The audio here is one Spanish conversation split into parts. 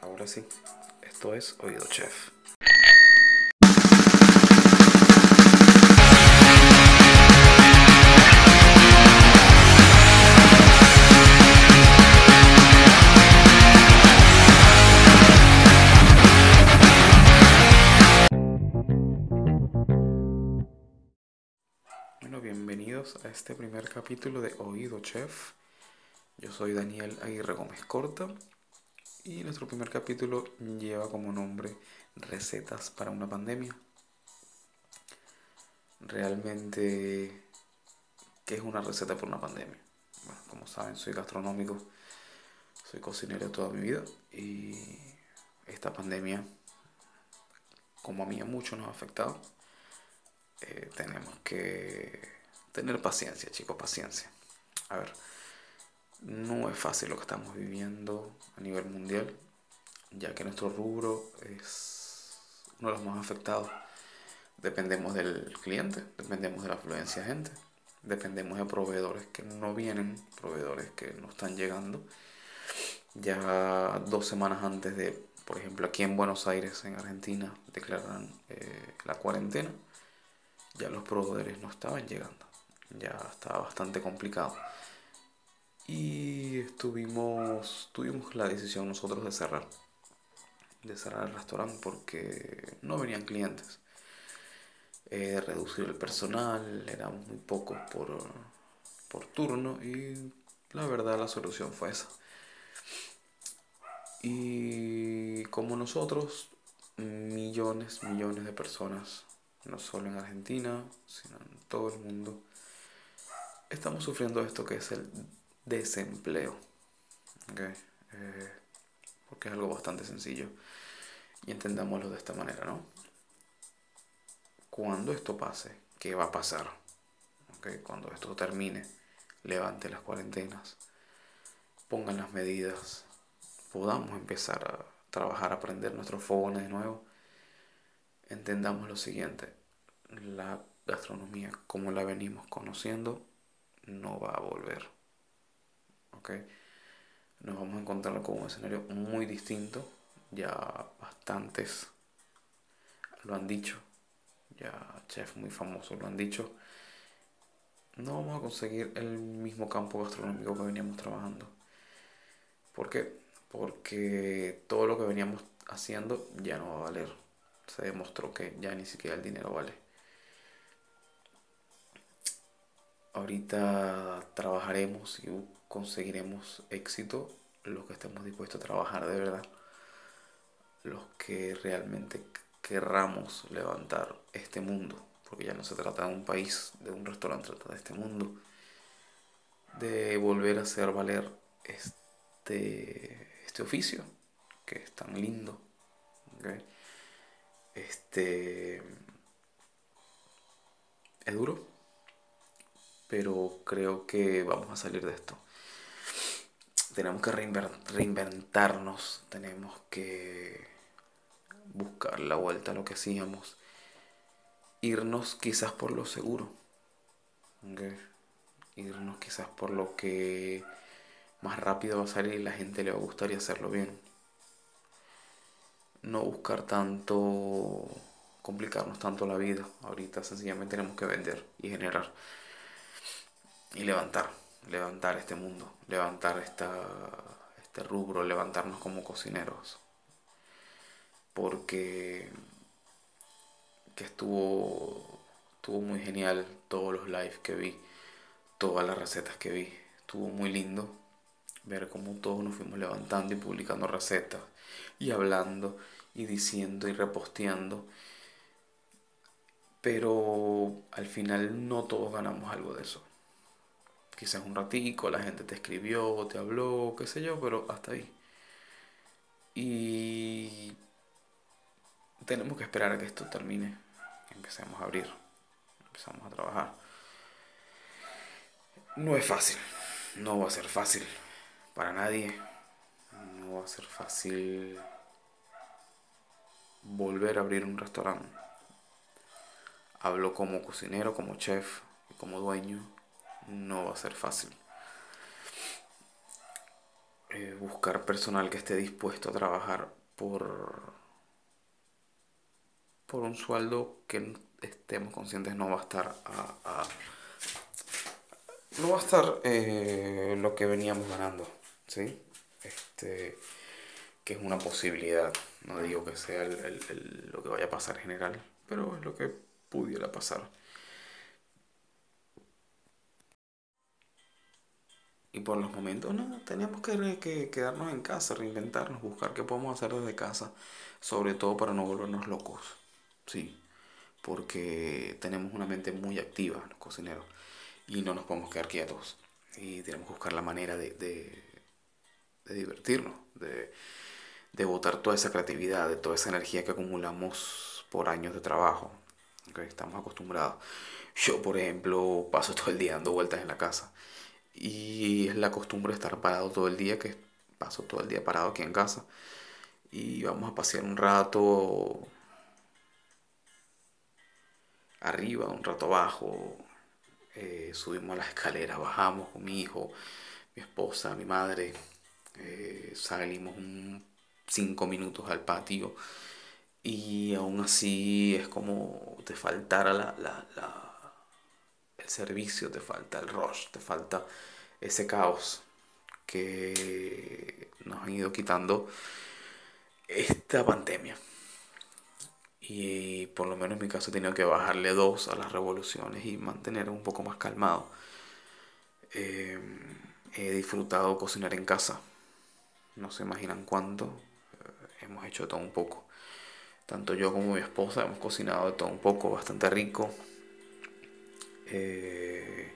ahora sí. Esto es Oído Chef. Bueno, bienvenidos a este primer capítulo de Oído Chef. Yo soy Daniel Aguirre Gómez Corta y nuestro primer capítulo lleva como nombre Recetas para una pandemia. Realmente, ¿qué es una receta para una pandemia? Bueno, como saben, soy gastronómico, soy cocinero toda mi vida y esta pandemia, como a mí a muchos nos ha afectado, eh, tenemos que tener paciencia, chicos, paciencia. A ver, no es fácil lo que estamos viviendo a nivel mundial, ya que nuestro rubro es uno de los más afectados. Dependemos del cliente, dependemos de la afluencia de gente, dependemos de proveedores que no vienen, proveedores que no están llegando. Ya dos semanas antes de, por ejemplo, aquí en Buenos Aires, en Argentina, declaran eh, la cuarentena, ya los proveedores no estaban llegando, ya estaba bastante complicado. Y estuvimos, tuvimos la decisión nosotros de cerrar, de cerrar el restaurante porque no venían clientes. Eh, reducir el personal, éramos muy pocos por, por turno y la verdad la solución fue esa. Y como nosotros, millones, millones de personas, no solo en Argentina, sino en todo el mundo, estamos sufriendo esto que es el desempleo. ¿okay? Eh, porque es algo bastante sencillo. Y entendámoslo de esta manera, ¿no? Cuando esto pase, ¿qué va a pasar? ¿Okay? Cuando esto termine, levante las cuarentenas, pongan las medidas, podamos empezar a trabajar, a aprender nuestros fogones de nuevo. Entendamos lo siguiente, la gastronomía como la venimos conociendo no va a volver. ¿Ok? Nos vamos a encontrar con un escenario muy distinto. Ya bastantes lo han dicho. Ya chefs muy famosos lo han dicho. No vamos a conseguir el mismo campo gastronómico que veníamos trabajando. ¿Por qué? Porque todo lo que veníamos haciendo ya no va a valer. Se demostró que ya ni siquiera el dinero vale. Ahorita trabajaremos y conseguiremos éxito los que estemos dispuestos a trabajar de verdad, los que realmente querramos levantar este mundo, porque ya no se trata de un país, de un restaurante, se trata de este mundo, de volver a hacer valer este, este oficio que es tan lindo. Este es duro, pero creo que vamos a salir de esto tenemos que reinventarnos, tenemos que buscar la vuelta a lo que hacíamos, irnos quizás por lo seguro, irnos quizás por lo que más rápido va a salir y la gente le va a gustar y hacerlo bien. No buscar tanto, complicarnos tanto la vida. Ahorita sencillamente tenemos que vender y generar y levantar levantar este mundo, levantar esta, este rubro, levantarnos como cocineros. Porque que estuvo, estuvo muy genial todos los lives que vi, todas las recetas que vi. Estuvo muy lindo ver cómo todos nos fuimos levantando y publicando recetas y hablando y diciendo y reposteando. Pero al final no todos ganamos algo de eso quizás un ratico, la gente te escribió, te habló, qué sé yo, pero hasta ahí. Y tenemos que esperar a que esto termine, empecemos a abrir, empezamos a trabajar. No es fácil, no va a ser fácil para nadie, no va a ser fácil volver a abrir un restaurante. Hablo como cocinero, como chef, como dueño no va a ser fácil. eh, buscar personal que esté dispuesto a trabajar por, por un sueldo que estemos conscientes no va a estar a, no va a estar eh, lo que veníamos ganando, ¿sí? Este, que es una posibilidad, no digo que sea lo que vaya a pasar en general, pero es lo que pudiera pasar. Y por los momentos, no, tenemos que, que, quedarnos en casa, reinventarnos, buscar qué podemos hacer desde casa, sobre todo para no volvernos locos, sí, porque tenemos una mente muy activa, los cocineros, y no nos podemos quedar quietos, y tenemos que buscar la manera de, de, de divertirnos, de, de botar toda esa creatividad, de toda esa energía que acumulamos por años de trabajo, okay, estamos acostumbrados. Yo, por ejemplo, paso todo el día dando vueltas en la casa y es la costumbre estar parado todo el día, que paso todo el día parado aquí en casa. Y vamos a pasear un rato arriba, un rato abajo. Eh, subimos las escaleras, bajamos con mi hijo, mi esposa, mi madre. Eh, salimos un cinco minutos al patio. Y aún así es como te faltara la, la servicio, te falta el rush, te falta ese caos que nos han ido quitando esta pandemia. Y por lo menos en mi caso he tenido que bajarle dos a las revoluciones y mantener un poco más calmado. Eh, he disfrutado cocinar en casa. No se imaginan cuánto. Eh, hemos hecho todo un poco. Tanto yo como mi esposa hemos cocinado de todo un poco, bastante rico. Eh,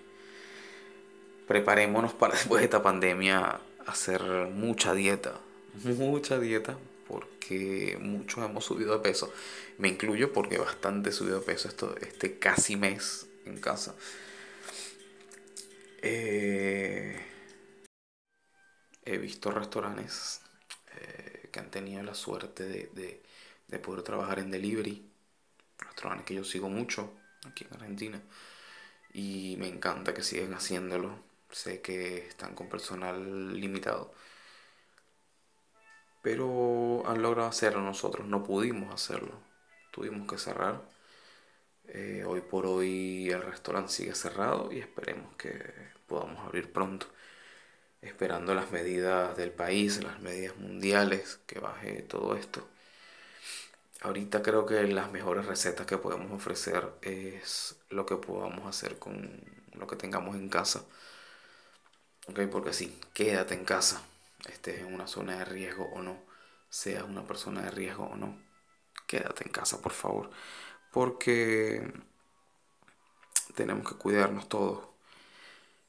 preparémonos para después de esta pandemia hacer mucha dieta, mucha dieta, porque muchos hemos subido de peso. Me incluyo porque bastante subido de peso esto, este casi mes en casa. Eh, he visto restaurantes eh, que han tenido la suerte de, de poder trabajar en delivery, restaurantes que yo sigo mucho aquí en Argentina y me encanta que siguen haciéndolo. Sé que están con personal limitado. Pero han logrado hacerlo nosotros, no pudimos hacerlo. Tuvimos que cerrar. Eh, hoy por hoy el restaurante sigue cerrado y esperemos que podamos abrir pronto. Esperando las medidas del país, las medidas mundiales, que baje todo esto. Ahorita creo que las mejores recetas que podemos ofrecer es lo que podamos hacer con lo que tengamos en casa. ¿Ok? Porque sí, quédate en casa, estés en una zona de riesgo o no, seas una persona de riesgo o no, quédate en casa, por favor. Porque tenemos que cuidarnos todos,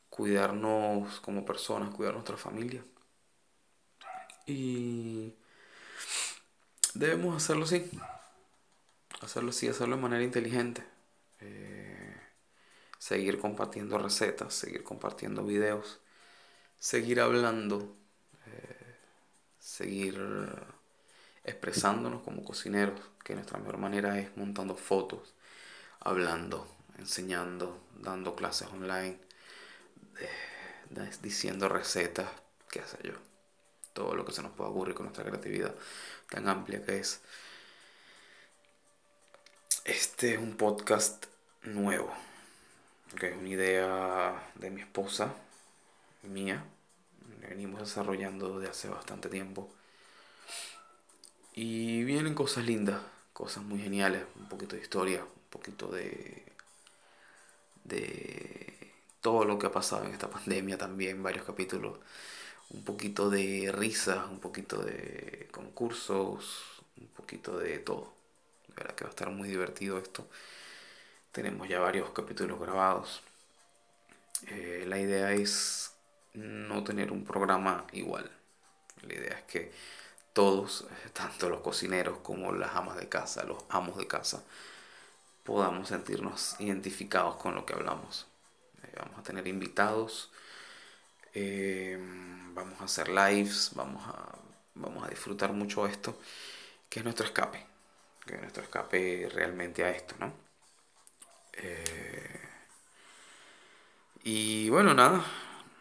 cuidarnos como personas, cuidar nuestra familia. Y debemos hacerlo así. Hacerlo así, hacerlo de manera inteligente. Eh, seguir compartiendo recetas, seguir compartiendo videos, seguir hablando, eh, seguir expresándonos como cocineros, que nuestra mejor manera es montando fotos, hablando, enseñando, dando clases online, eh, diciendo recetas, qué sé yo todo lo que se nos pueda ocurrir con nuestra creatividad tan amplia que es. Este es un podcast nuevo, que es una idea de mi esposa, mía, venimos desarrollando desde hace bastante tiempo. Y vienen cosas lindas, cosas muy geniales, un poquito de historia, un poquito de de todo lo que ha pasado en esta pandemia también, varios capítulos un poquito de risas, un poquito de concursos, un poquito de todo. De verdad que va a estar muy divertido esto. Tenemos ya varios capítulos grabados. Eh, la idea es no tener un programa igual. La idea es que todos, tanto los cocineros como las amas de casa, los amos de casa, podamos sentirnos identificados con lo que hablamos. Eh, vamos a tener invitados. Eh, vamos a hacer lives, vamos a, vamos a disfrutar mucho esto, que es nuestro escape, que es nuestro escape realmente a esto, ¿no? Eh, y bueno, nada,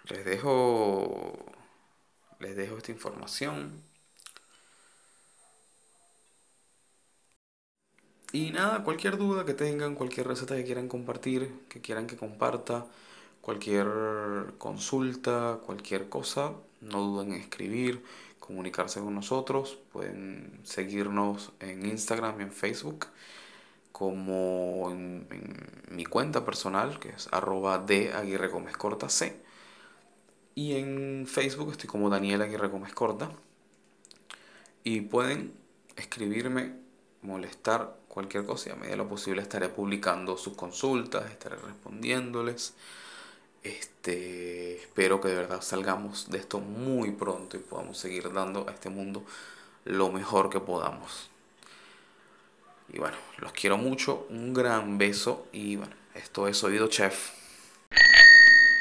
les dejo, les dejo esta información. Y nada, cualquier duda que tengan, cualquier receta que quieran compartir, que quieran que comparta, cualquier consulta, cualquier cosa, no duden en escribir, comunicarse con nosotros. Pueden seguirnos en Instagram y en Facebook como en, mi cuenta personal, que es arroba de Aguirre Gómez Corta C. Y en Facebook estoy como Daniel Aguirre Gómez Corta. Y pueden escribirme, molestar cualquier cosa y a medida de lo posible estaré publicando sus consultas, estaré respondiéndoles. Este, espero que de verdad salgamos de esto muy pronto y podamos seguir dando a este mundo lo mejor que podamos. Y bueno, los quiero mucho, un gran beso y bueno, esto es Oído Chef.